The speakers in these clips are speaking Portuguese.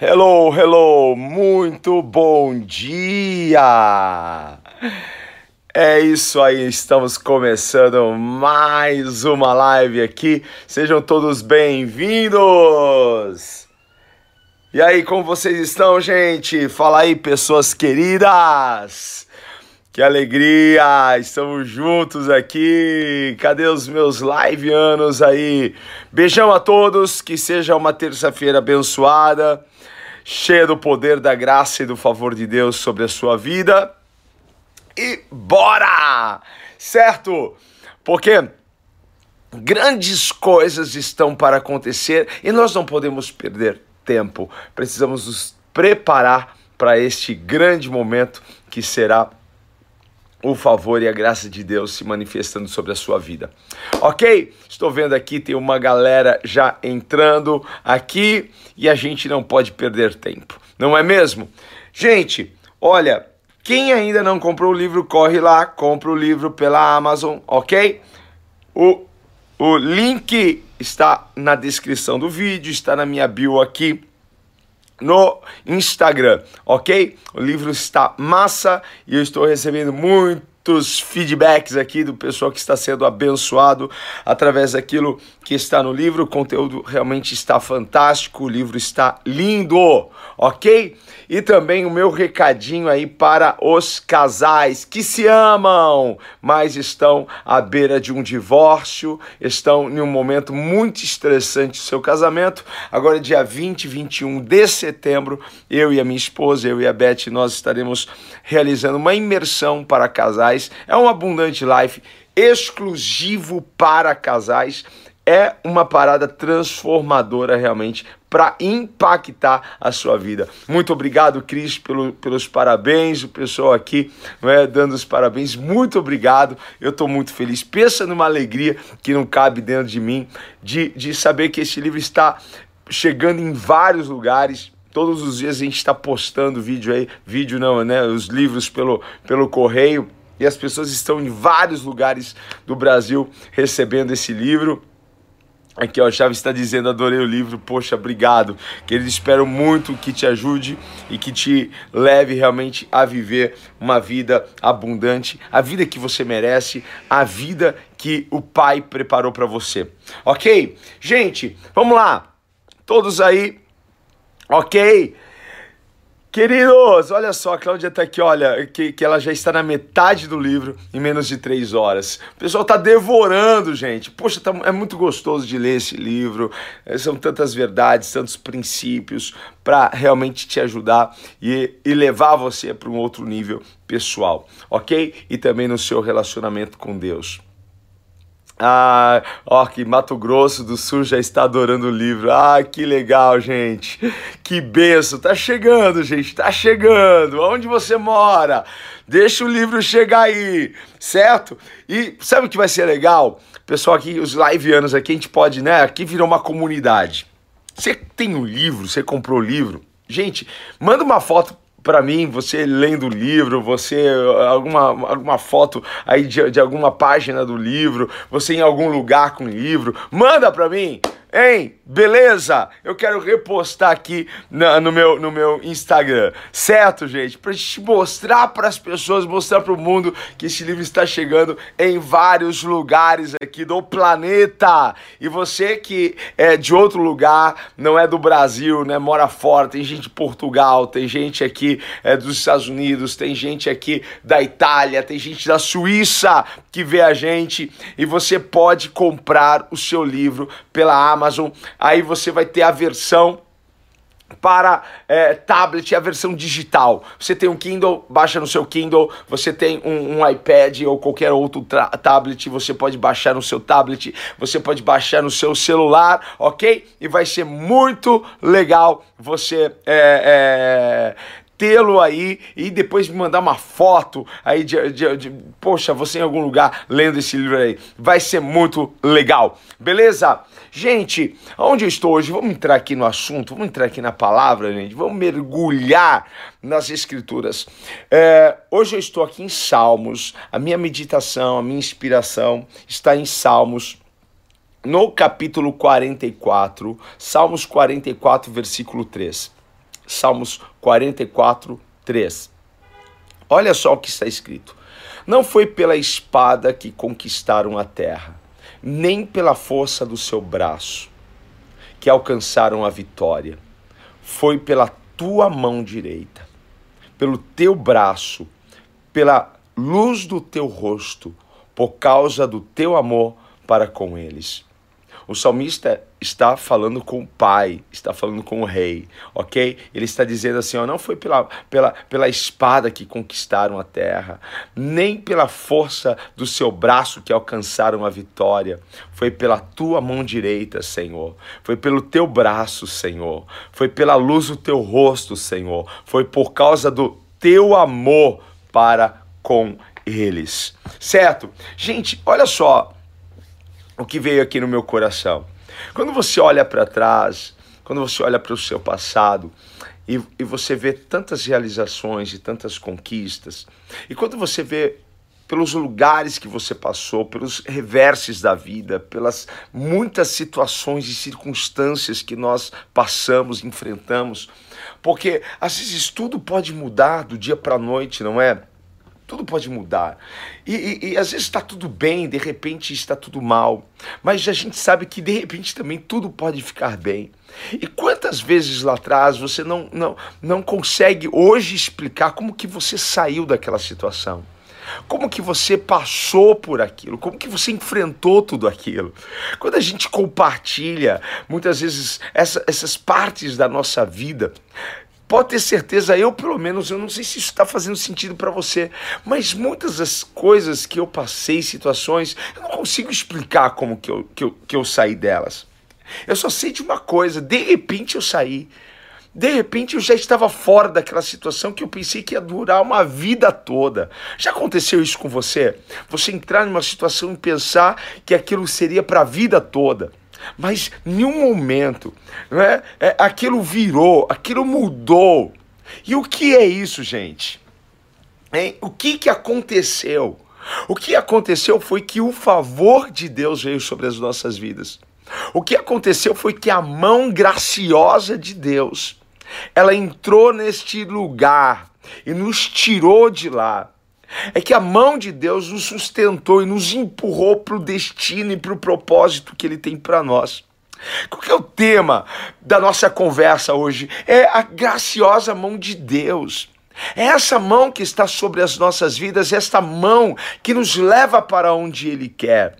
Hello, hello, muito bom dia! É isso aí, estamos começando mais uma live aqui. Sejam todos bem-vindos! E aí, como vocês estão, gente? Fala aí, pessoas queridas! Que alegria! Estamos juntos aqui. Cadê os meus live anos aí? Beijão a todos, que seja uma terça-feira abençoada cheia do poder, da graça e do favor de Deus sobre a sua vida. E bora! Certo? Porque grandes coisas estão para acontecer e nós não podemos perder tempo. Precisamos nos preparar para este grande momento que será o favor e a graça de Deus se manifestando sobre a sua vida. Ok? Estou vendo aqui, tem uma galera já entrando aqui e a gente não pode perder tempo, não é mesmo? Gente, olha, quem ainda não comprou o livro, corre lá, compra o livro pela Amazon, ok? O, o link está na descrição do vídeo, está na minha bio aqui no Instagram, ok? O livro está massa e eu estou recebendo muitos feedbacks aqui do pessoal que está sendo abençoado através daquilo que está no livro. O conteúdo realmente está fantástico, o livro está lindo, ok? E também o meu recadinho aí para os casais que se amam, mas estão à beira de um divórcio, estão em um momento muito estressante do seu casamento. Agora, dia 20 e 21 de setembro, eu e a minha esposa, eu e a Beth, nós estaremos realizando uma imersão para casais. É um Abundante Life exclusivo para casais é uma parada transformadora realmente para impactar a sua vida. Muito obrigado, Cris, pelo, pelos parabéns, o pessoal aqui é, dando os parabéns. Muito obrigado, eu estou muito feliz. Pensa numa alegria que não cabe dentro de mim, de, de saber que esse livro está chegando em vários lugares. Todos os dias a gente está postando vídeo aí, vídeo não, né? Os livros pelo, pelo correio. E as pessoas estão em vários lugares do Brasil recebendo esse livro. Aqui, ó, Chaves está dizendo, adorei o livro, poxa, obrigado. Que eles esperam muito que te ajude e que te leve realmente a viver uma vida abundante, a vida que você merece, a vida que o Pai preparou para você. Ok? Gente, vamos lá. Todos aí, ok? Queridos, olha só, a Cláudia tá aqui, olha, que, que ela já está na metade do livro em menos de três horas. O pessoal tá devorando, gente. Poxa, tá, é muito gostoso de ler esse livro. É, são tantas verdades, tantos princípios para realmente te ajudar e, e levar você para um outro nível pessoal, ok? E também no seu relacionamento com Deus. Ah, ó, que Mato Grosso do Sul já está adorando o livro. Ah, que legal, gente. Que benção. Tá chegando, gente. Tá chegando. Onde você mora? Deixa o livro chegar aí, certo? E sabe o que vai ser legal? Pessoal aqui, os liveanos aqui, a gente pode, né? Aqui virou uma comunidade. Você tem um livro, você comprou o livro. Gente, manda uma foto para mim, você lendo o livro, você alguma, alguma foto aí de, de alguma página do livro, você em algum lugar com o livro, manda para mim. Hein? Beleza? Eu quero repostar aqui na, no, meu, no meu Instagram. Certo, gente? Pra gente mostrar para as pessoas, mostrar para o mundo que esse livro está chegando em vários lugares aqui do planeta. E você que é de outro lugar, não é do Brasil, né? Mora fora, tem gente de Portugal, tem gente aqui é, dos Estados Unidos, tem gente aqui da Itália, tem gente da Suíça que vê a gente. E você pode comprar o seu livro pela Amazon Amazon. Aí você vai ter a versão para é, tablet, a versão digital. Você tem um Kindle, baixa no seu Kindle. Você tem um, um iPad ou qualquer outro tablet, você pode baixar no seu tablet. Você pode baixar no seu celular, ok? E vai ser muito legal você é, é, tê-lo aí e depois me mandar uma foto aí de, de, de, poxa, você em algum lugar lendo esse livro aí. Vai ser muito legal, beleza? Gente, onde eu estou hoje? Vamos entrar aqui no assunto, vamos entrar aqui na palavra, gente. Vamos mergulhar nas escrituras. É, hoje eu estou aqui em Salmos. A minha meditação, a minha inspiração está em Salmos. No capítulo 44, Salmos 44, versículo 3. Salmos 44, 3. Olha só o que está escrito. Não foi pela espada que conquistaram a terra, nem pela força do seu braço que alcançaram a vitória. Foi pela tua mão direita, pelo teu braço, pela luz do teu rosto, por causa do teu amor para com eles. O salmista está falando com o pai, está falando com o rei, ok? Ele está dizendo assim: ó, não foi pela, pela, pela espada que conquistaram a terra, nem pela força do seu braço que alcançaram a vitória, foi pela tua mão direita, Senhor, foi pelo teu braço, Senhor, foi pela luz do teu rosto, Senhor, foi por causa do teu amor para com eles, certo? Gente, olha só o que veio aqui no meu coração. Quando você olha para trás, quando você olha para o seu passado e, e você vê tantas realizações e tantas conquistas, e quando você vê pelos lugares que você passou, pelos reverses da vida, pelas muitas situações e circunstâncias que nós passamos, enfrentamos, porque às vezes tudo pode mudar do dia para a noite, não é? Tudo pode mudar. E, e, e às vezes está tudo bem, de repente está tudo mal. Mas a gente sabe que de repente também tudo pode ficar bem. E quantas vezes lá atrás você não, não, não consegue hoje explicar como que você saiu daquela situação? Como que você passou por aquilo? Como que você enfrentou tudo aquilo? Quando a gente compartilha muitas vezes essa, essas partes da nossa vida, Pode ter certeza, eu pelo menos, eu não sei se isso está fazendo sentido para você, mas muitas das coisas que eu passei, situações, eu não consigo explicar como que eu, que eu, que eu saí delas. Eu só sei de uma coisa, de repente eu saí. De repente eu já estava fora daquela situação que eu pensei que ia durar uma vida toda. Já aconteceu isso com você? Você entrar numa situação e pensar que aquilo seria para a vida toda. Mas em momento, né, é, aquilo virou, aquilo mudou. E o que é isso, gente? Hein? O que, que aconteceu? O que aconteceu foi que o favor de Deus veio sobre as nossas vidas. O que aconteceu foi que a mão graciosa de Deus, ela entrou neste lugar e nos tirou de lá é que a mão de Deus nos sustentou e nos empurrou para o destino e para o propósito que Ele tem para nós. Qual que é o tema da nossa conversa hoje? É a graciosa mão de Deus. É essa mão que está sobre as nossas vidas, esta mão que nos leva para onde Ele quer.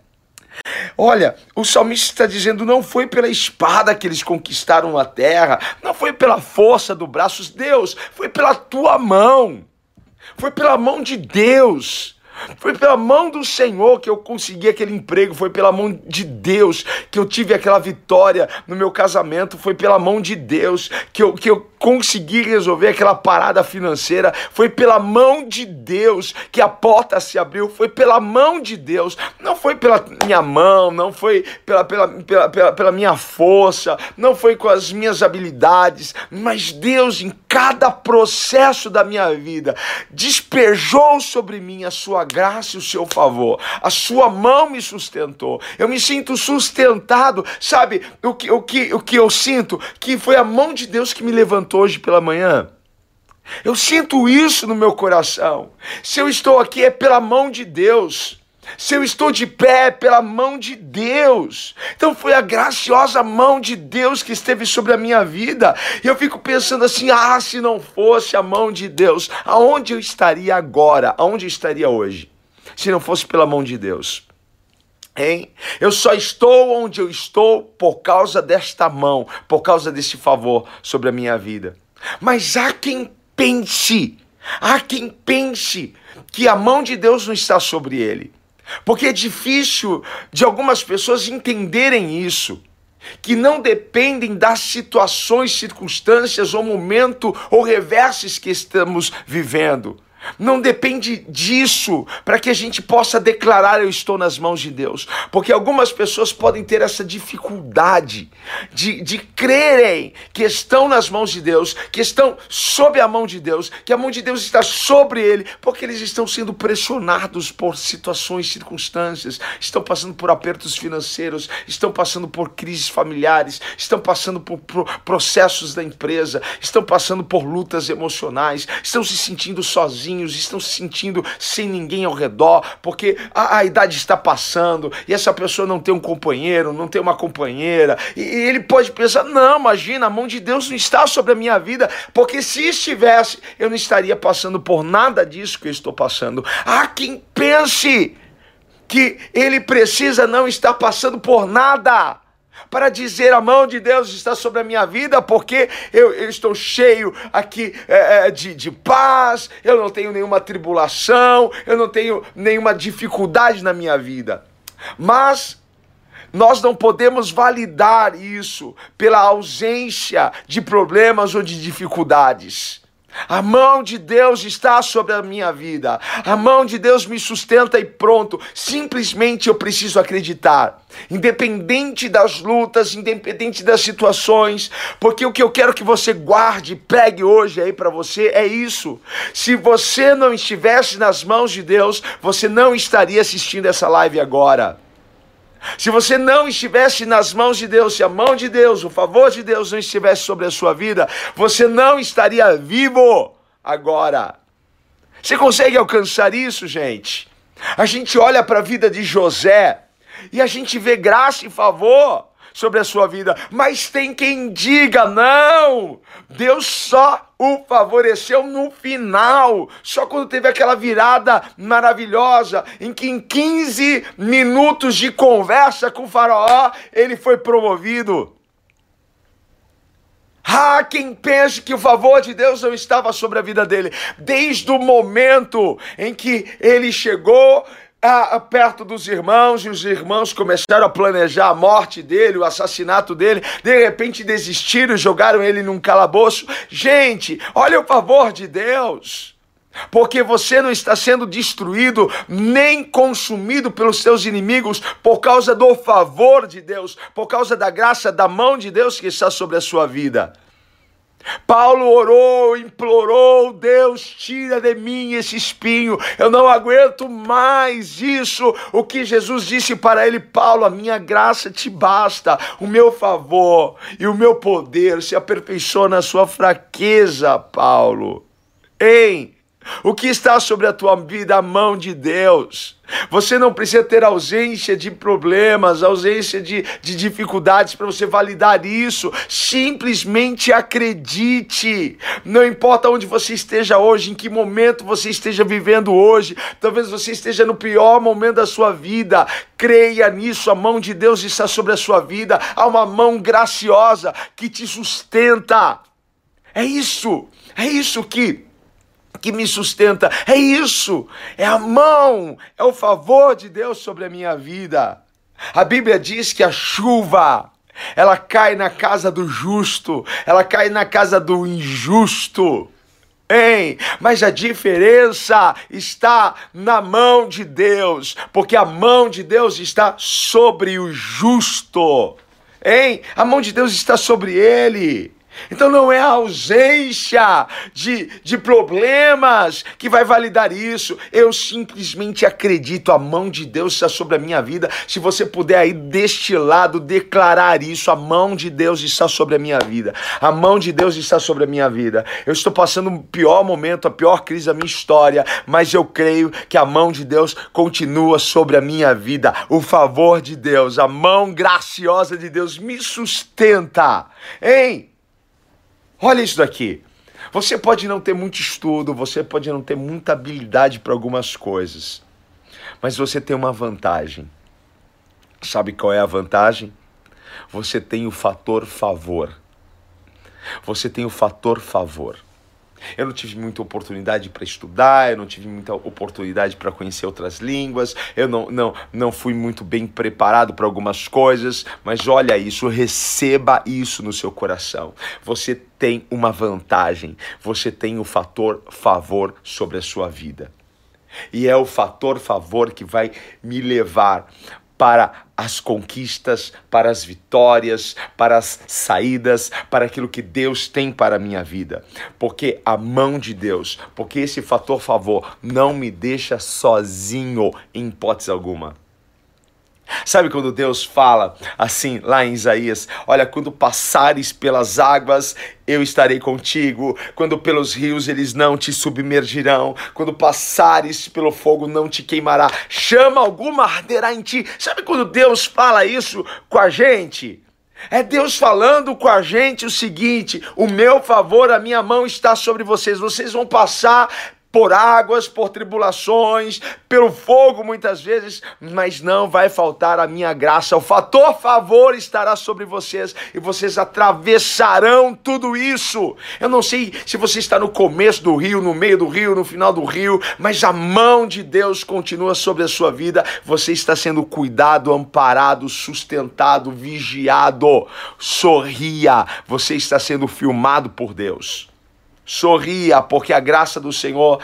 Olha, o salmista está dizendo: não foi pela espada que eles conquistaram a terra, não foi pela força do braço, Deus, foi pela tua mão. Foi pela mão de Deus. Foi pela mão do Senhor que eu consegui aquele emprego, foi pela mão de Deus que eu tive aquela vitória no meu casamento, foi pela mão de Deus que eu, que eu consegui resolver aquela parada financeira, foi pela mão de Deus que a porta se abriu, foi pela mão de Deus, não foi pela minha mão, não foi pela, pela, pela, pela, pela minha força, não foi com as minhas habilidades, mas Deus, em cada processo da minha vida, despejou sobre mim a sua graça e o seu favor. A sua mão me sustentou. Eu me sinto sustentado. Sabe o que, o que, o que eu sinto? Que foi a mão de Deus que me levantou hoje pela manhã. Eu sinto isso no meu coração. Se eu estou aqui é pela mão de Deus. Se eu estou de pé, pela mão de Deus. Então foi a graciosa mão de Deus que esteve sobre a minha vida. E eu fico pensando assim: ah, se não fosse a mão de Deus, aonde eu estaria agora? Aonde eu estaria hoje? Se não fosse pela mão de Deus. Hein? Eu só estou onde eu estou por causa desta mão, por causa desse favor sobre a minha vida. Mas há quem pense, há quem pense que a mão de Deus não está sobre ele. Porque é difícil de algumas pessoas entenderem isso, que não dependem das situações, circunstâncias ou momento ou reversos que estamos vivendo. Não depende disso para que a gente possa declarar eu estou nas mãos de Deus. Porque algumas pessoas podem ter essa dificuldade de, de crerem que estão nas mãos de Deus, que estão sob a mão de Deus, que a mão de Deus está sobre ele, porque eles estão sendo pressionados por situações, circunstâncias, estão passando por apertos financeiros, estão passando por crises familiares, estão passando por, por processos da empresa, estão passando por lutas emocionais, estão se sentindo sozinhos sozinhos, estão se sentindo sem ninguém ao redor, porque a, a idade está passando e essa pessoa não tem um companheiro, não tem uma companheira. E, e ele pode pensar: não, imagina, a mão de Deus não está sobre a minha vida, porque se estivesse, eu não estaria passando por nada disso que eu estou passando. Há quem pense que ele precisa não estar passando por nada para dizer a mão de Deus está sobre a minha vida, porque eu, eu estou cheio aqui é, é, de, de paz, eu não tenho nenhuma tribulação, eu não tenho nenhuma dificuldade na minha vida. Mas nós não podemos validar isso pela ausência de problemas ou de dificuldades. A mão de Deus está sobre a minha vida. A mão de Deus me sustenta e pronto. Simplesmente eu preciso acreditar. Independente das lutas, independente das situações, porque o que eu quero que você guarde, pegue hoje aí para você é isso. Se você não estivesse nas mãos de Deus, você não estaria assistindo essa live agora. Se você não estivesse nas mãos de Deus, se a mão de Deus, o favor de Deus não estivesse sobre a sua vida, você não estaria vivo agora. Você consegue alcançar isso, gente? A gente olha para a vida de José e a gente vê graça e favor sobre a sua vida, mas tem quem diga: não, Deus só o favoreceu no final, só quando teve aquela virada maravilhosa, em que em 15 minutos de conversa com o Faraó, ele foi promovido. Ah, quem pensa que o favor de Deus não estava sobre a vida dele, desde o momento em que ele chegou ah, perto dos irmãos e os irmãos começaram a planejar a morte dele, o assassinato dele. De repente desistiram, jogaram ele num calabouço. Gente, olha o favor de Deus. Porque você não está sendo destruído nem consumido pelos seus inimigos por causa do favor de Deus, por causa da graça da mão de Deus que está sobre a sua vida. Paulo orou, implorou: Deus, tira de mim esse espinho, eu não aguento mais isso. O que Jesus disse para ele, Paulo: a minha graça te basta, o meu favor e o meu poder se aperfeiçoa na sua fraqueza, Paulo. Hein? O que está sobre a tua vida? A mão de Deus. Você não precisa ter ausência de problemas, ausência de, de dificuldades para você validar isso. Simplesmente acredite. Não importa onde você esteja hoje, em que momento você esteja vivendo hoje. Talvez você esteja no pior momento da sua vida. Creia nisso. A mão de Deus está sobre a sua vida. Há uma mão graciosa que te sustenta. É isso. É isso que que me sustenta. É isso, é a mão, é o favor de Deus sobre a minha vida. A Bíblia diz que a chuva, ela cai na casa do justo, ela cai na casa do injusto. Hein? Mas a diferença está na mão de Deus, porque a mão de Deus está sobre o justo. Hein? A mão de Deus está sobre ele. Então não é a ausência de, de problemas que vai validar isso. Eu simplesmente acredito, a mão de Deus está sobre a minha vida. Se você puder aí deste lado declarar isso, a mão de Deus está sobre a minha vida. A mão de Deus está sobre a minha vida. Eu estou passando o pior momento, a pior crise da minha história, mas eu creio que a mão de Deus continua sobre a minha vida. O favor de Deus, a mão graciosa de Deus me sustenta. Hein? Olha isso daqui. Você pode não ter muito estudo, você pode não ter muita habilidade para algumas coisas, mas você tem uma vantagem. Sabe qual é a vantagem? Você tem o fator favor. Você tem o fator favor. Eu não tive muita oportunidade para estudar, eu não tive muita oportunidade para conhecer outras línguas, eu não, não, não fui muito bem preparado para algumas coisas, mas olha isso, receba isso no seu coração. Você tem uma vantagem, você tem o fator favor sobre a sua vida. E é o fator favor que vai me levar para as conquistas, para as vitórias, para as saídas, para aquilo que Deus tem para a minha vida. Porque a mão de Deus, porque esse fator favor não me deixa sozinho em hipótese alguma. Sabe quando Deus fala assim lá em Isaías: Olha, quando passares pelas águas, eu estarei contigo. Quando pelos rios eles não te submergirão. Quando passares pelo fogo, não te queimará. Chama alguma arderá em ti. Sabe quando Deus fala isso com a gente? É Deus falando com a gente o seguinte: o meu favor, a minha mão está sobre vocês. Vocês vão passar por águas, por tribulações, pelo fogo muitas vezes, mas não vai faltar a minha graça. O fator favor estará sobre vocês e vocês atravessarão tudo isso. Eu não sei se você está no começo do rio, no meio do rio, no final do rio, mas a mão de Deus continua sobre a sua vida. Você está sendo cuidado, amparado, sustentado, vigiado. Sorria, você está sendo filmado por Deus. Sorria, porque a graça do Senhor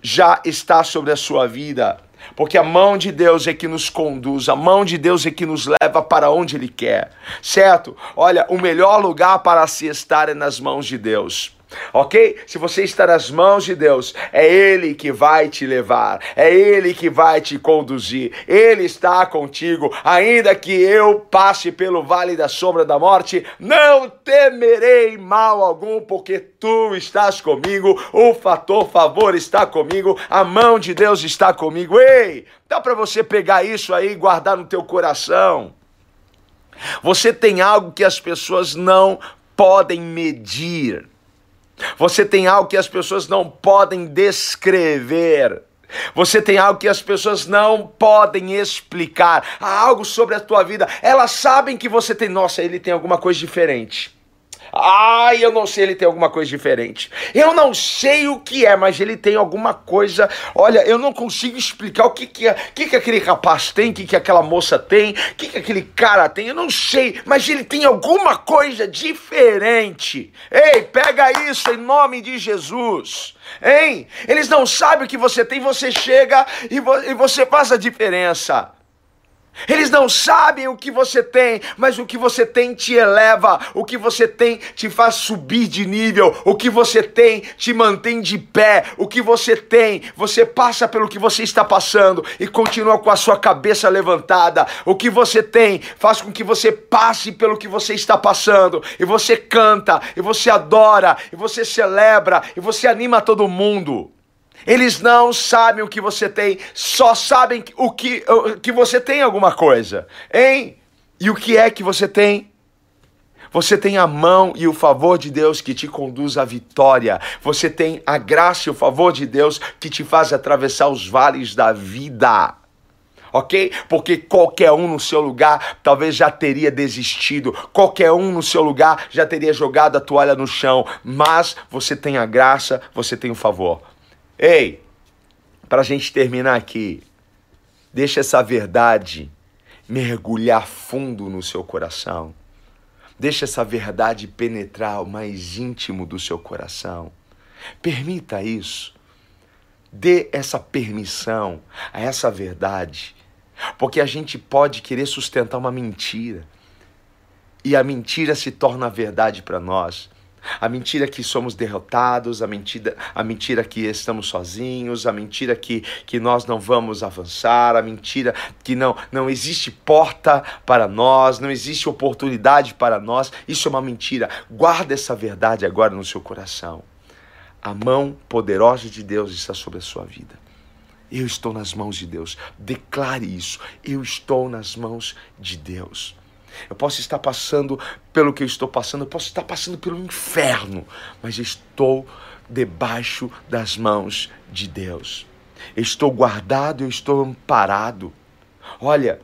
já está sobre a sua vida. Porque a mão de Deus é que nos conduz, a mão de Deus é que nos leva para onde Ele quer, certo? Olha, o melhor lugar para se estar é nas mãos de Deus ok? Se você está nas mãos de Deus, é Ele que vai te levar, é Ele que vai te conduzir, Ele está contigo, ainda que eu passe pelo vale da sombra da morte, não temerei mal algum, porque tu estás comigo, o fator favor está comigo, a mão de Deus está comigo. Ei, dá para você pegar isso aí e guardar no teu coração. Você tem algo que as pessoas não podem medir. Você tem algo que as pessoas não podem descrever. Você tem algo que as pessoas não podem explicar. Há algo sobre a tua vida. Elas sabem que você tem. Nossa, ele tem alguma coisa diferente. Ai, eu não sei, ele tem alguma coisa diferente. Eu não sei o que é, mas ele tem alguma coisa. Olha, eu não consigo explicar o que que, é, que, que aquele rapaz tem, o que, que aquela moça tem, o que, que aquele cara tem. Eu não sei, mas ele tem alguma coisa diferente. Ei, pega isso em nome de Jesus. Hein? Eles não sabem o que você tem, você chega e, vo e você faz a diferença. Eles não sabem o que você tem, mas o que você tem te eleva, o que você tem te faz subir de nível, o que você tem te mantém de pé, o que você tem, você passa pelo que você está passando e continua com a sua cabeça levantada. O que você tem faz com que você passe pelo que você está passando e você canta, e você adora, e você celebra, e você anima todo mundo. Eles não sabem o que você tem, só sabem o que, que você tem alguma coisa. Hein? E o que é que você tem? Você tem a mão e o favor de Deus que te conduz à vitória. Você tem a graça e o favor de Deus que te faz atravessar os vales da vida. Ok? Porque qualquer um no seu lugar talvez já teria desistido, qualquer um no seu lugar já teria jogado a toalha no chão, mas você tem a graça, você tem o favor. Ei, para a gente terminar aqui, deixa essa verdade mergulhar fundo no seu coração. Deixa essa verdade penetrar o mais íntimo do seu coração. Permita isso. Dê essa permissão a essa verdade. Porque a gente pode querer sustentar uma mentira. E a mentira se torna verdade para nós. A mentira que somos derrotados, a mentira, a mentira que estamos sozinhos, a mentira que, que nós não vamos avançar, a mentira que não, não existe porta para nós, não existe oportunidade para nós. Isso é uma mentira. Guarda essa verdade agora no seu coração. A mão poderosa de Deus está sobre a sua vida. Eu estou nas mãos de Deus. Declare isso. Eu estou nas mãos de Deus. Eu posso estar passando pelo que eu estou passando, eu posso estar passando pelo inferno, mas estou debaixo das mãos de Deus. estou guardado, eu estou amparado. Olha,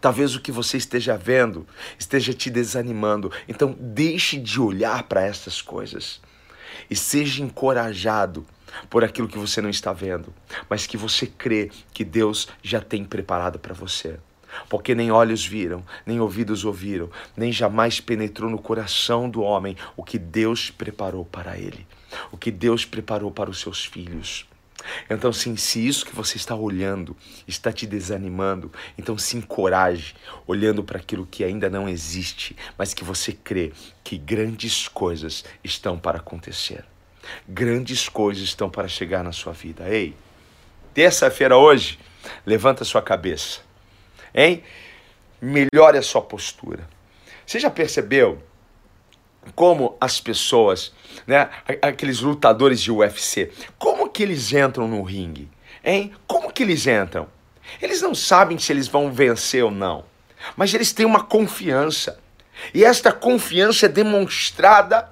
talvez o que você esteja vendo esteja te desanimando. Então deixe de olhar para essas coisas. e seja encorajado por aquilo que você não está vendo, mas que você crê que Deus já tem preparado para você. Porque nem olhos viram, nem ouvidos ouviram, nem jamais penetrou no coração do homem o que Deus preparou para ele, o que Deus preparou para os seus filhos. Então, sim, se isso que você está olhando está te desanimando, então se encoraje olhando para aquilo que ainda não existe, mas que você crê que grandes coisas estão para acontecer. Grandes coisas estão para chegar na sua vida. Ei, terça-feira hoje, levanta sua cabeça, hein? Melhore a sua postura. Você já percebeu como as pessoas, né, aqueles lutadores de UFC, como que eles entram no ringue? Hein? Como que eles entram? Eles não sabem se eles vão vencer ou não, mas eles têm uma confiança. E esta confiança é demonstrada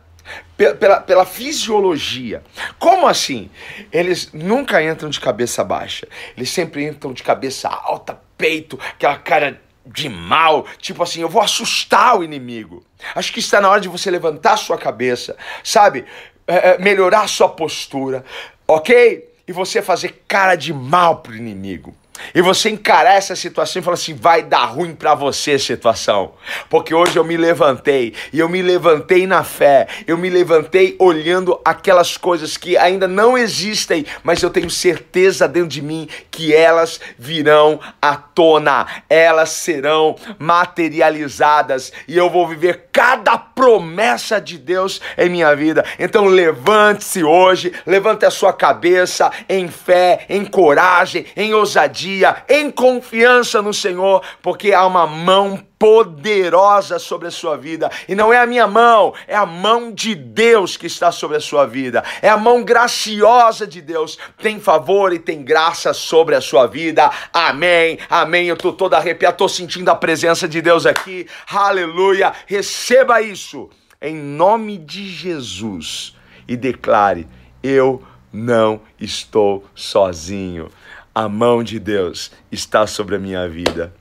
pela, pela fisiologia. Como assim? Eles nunca entram de cabeça baixa. Eles sempre entram de cabeça alta, peito, aquela cara de mal, tipo assim, eu vou assustar o inimigo. Acho que está na hora de você levantar sua cabeça, sabe? É, é melhorar sua postura, ok? E você fazer cara de mal pro inimigo. E você encarar essa situação e falar assim: vai dar ruim para você situação. Porque hoje eu me levantei e eu me levantei na fé. Eu me levantei olhando aquelas coisas que ainda não existem, mas eu tenho certeza dentro de mim que elas virão à tona. Elas serão materializadas e eu vou viver cada promessa de Deus em minha vida. Então levante-se hoje, levante a sua cabeça em fé, em coragem, em ousadia dia em confiança no Senhor, porque há uma mão poderosa sobre a sua vida. E não é a minha mão, é a mão de Deus que está sobre a sua vida. É a mão graciosa de Deus. Tem favor e tem graça sobre a sua vida. Amém. Amém. Eu tô todo arrepiado, tô sentindo a presença de Deus aqui. Aleluia. Receba isso em nome de Jesus e declare: eu não estou sozinho a mão de Deus está sobre a minha vida.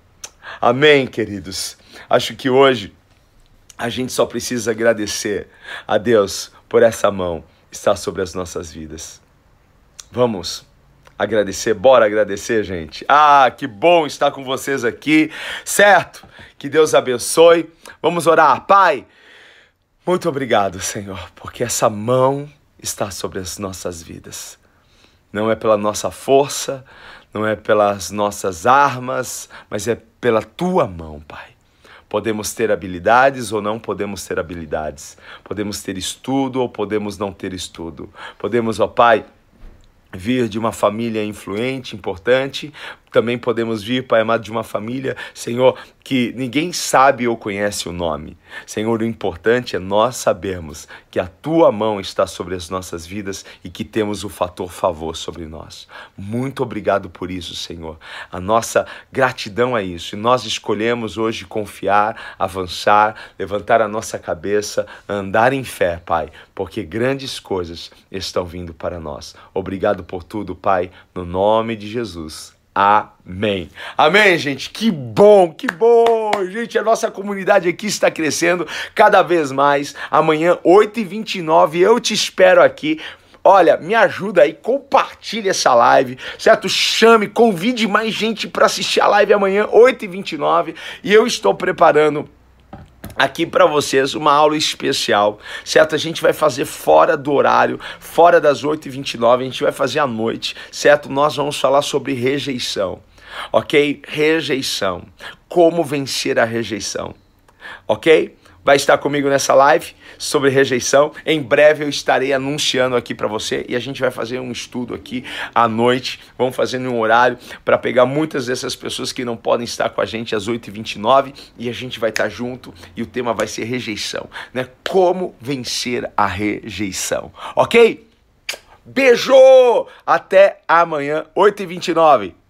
Amém, queridos. Acho que hoje a gente só precisa agradecer a Deus por essa mão estar sobre as nossas vidas. Vamos agradecer, bora agradecer, gente. Ah, que bom estar com vocês aqui, certo? Que Deus abençoe. Vamos orar, Pai. Muito obrigado, Senhor, porque essa mão está sobre as nossas vidas não é pela nossa força, não é pelas nossas armas, mas é pela tua mão, Pai. Podemos ter habilidades ou não podemos ter habilidades. Podemos ter estudo ou podemos não ter estudo. Podemos, ó Pai, vir de uma família influente, importante, também podemos vir, Pai amado, de uma família, Senhor, que ninguém sabe ou conhece o nome. Senhor, o importante é nós sabermos que a tua mão está sobre as nossas vidas e que temos o fator favor sobre nós. Muito obrigado por isso, Senhor. A nossa gratidão é isso. E nós escolhemos hoje confiar, avançar, levantar a nossa cabeça, andar em fé, Pai, porque grandes coisas estão vindo para nós. Obrigado por tudo, Pai, no nome de Jesus. Amém. Amém, gente. Que bom, que bom. Gente, a nossa comunidade aqui está crescendo cada vez mais. Amanhã, 8h29, eu te espero aqui. Olha, me ajuda aí, compartilhe essa live, certo? Chame, convide mais gente para assistir a live amanhã, 8h29. E eu estou preparando aqui para vocês uma aula especial, certo? A gente vai fazer fora do horário, fora das 8h29, a gente vai fazer à noite, certo? Nós vamos falar sobre rejeição, ok? Rejeição. Como vencer a rejeição, ok? Vai estar comigo nessa live sobre rejeição. Em breve eu estarei anunciando aqui para você e a gente vai fazer um estudo aqui à noite. Vamos fazer um horário para pegar muitas dessas pessoas que não podem estar com a gente às 8h29 e a gente vai estar junto e o tema vai ser rejeição, né? Como vencer a rejeição, ok? Beijo! Até amanhã, 8h29.